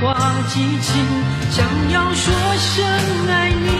花激情，想要说声爱你，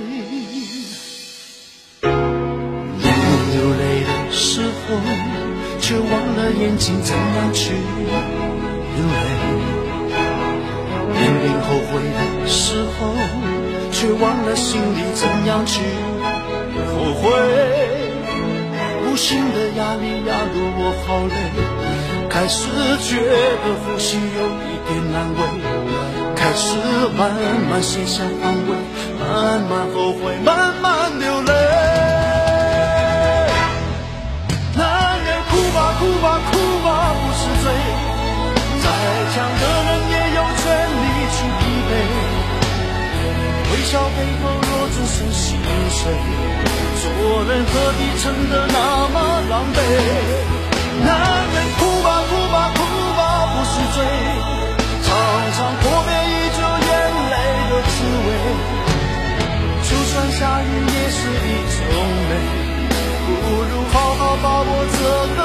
却忘了眼睛怎样去流泪；明明后悔的时候，却忘了心里怎样去后悔。无形的压力压得我好累，开始觉得呼吸有一点难为，开始慢慢卸下防卫，慢慢后悔，慢慢流泪。谁，做人何必撑得那么狼狈？男人哭吧哭吧哭吧不是罪，尝尝破灭依旧眼泪的滋味。就算下雨也是一种美。不如好好把握这个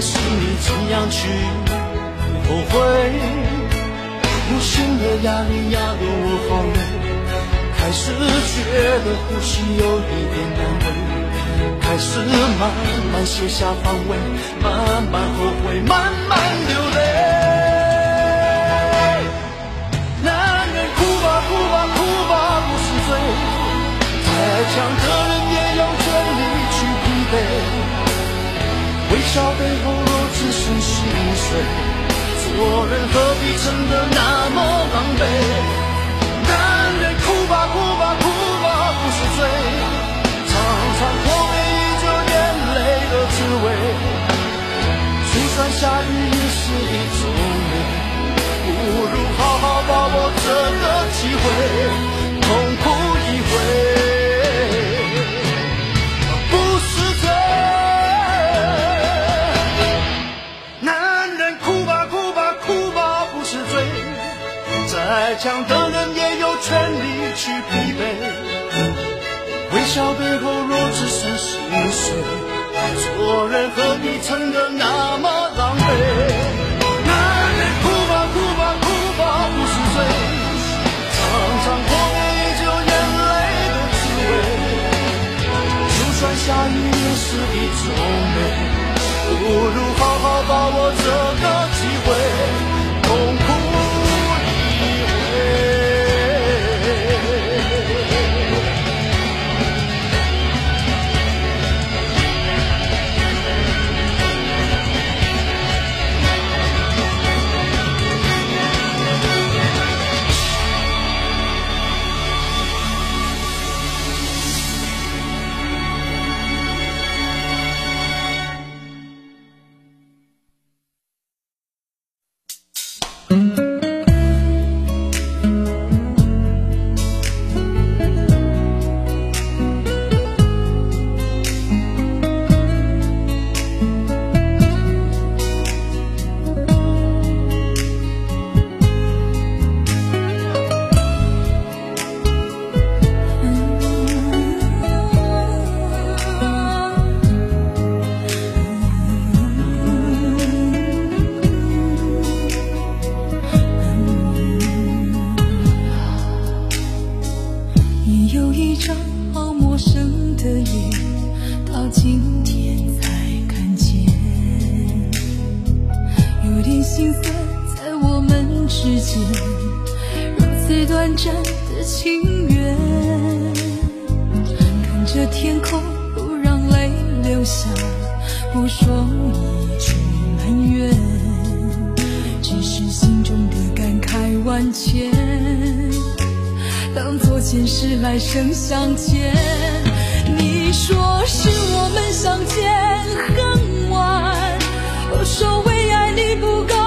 却忘了心里怎样去后悔。无形的压力压得我好累，开始觉得呼吸有一点难为，开始慢慢卸下防卫，慢慢后悔，慢慢流泪。到最后若只剩心碎，做人何必撑得那么笑背后若只剩心碎，做人何必撑得那么狼狈？男人哭吧哭吧哭吧不是罪，常常破灭依旧眼泪的滋味。就算下雨也是一种美，不如好好把握这个机会，痛此短暂的情缘。看着天空，不让泪流下，不说一句埋怨，只是心中的感慨万千。当作前世来生相欠。你说是我们相见恨晚，我说为爱你不够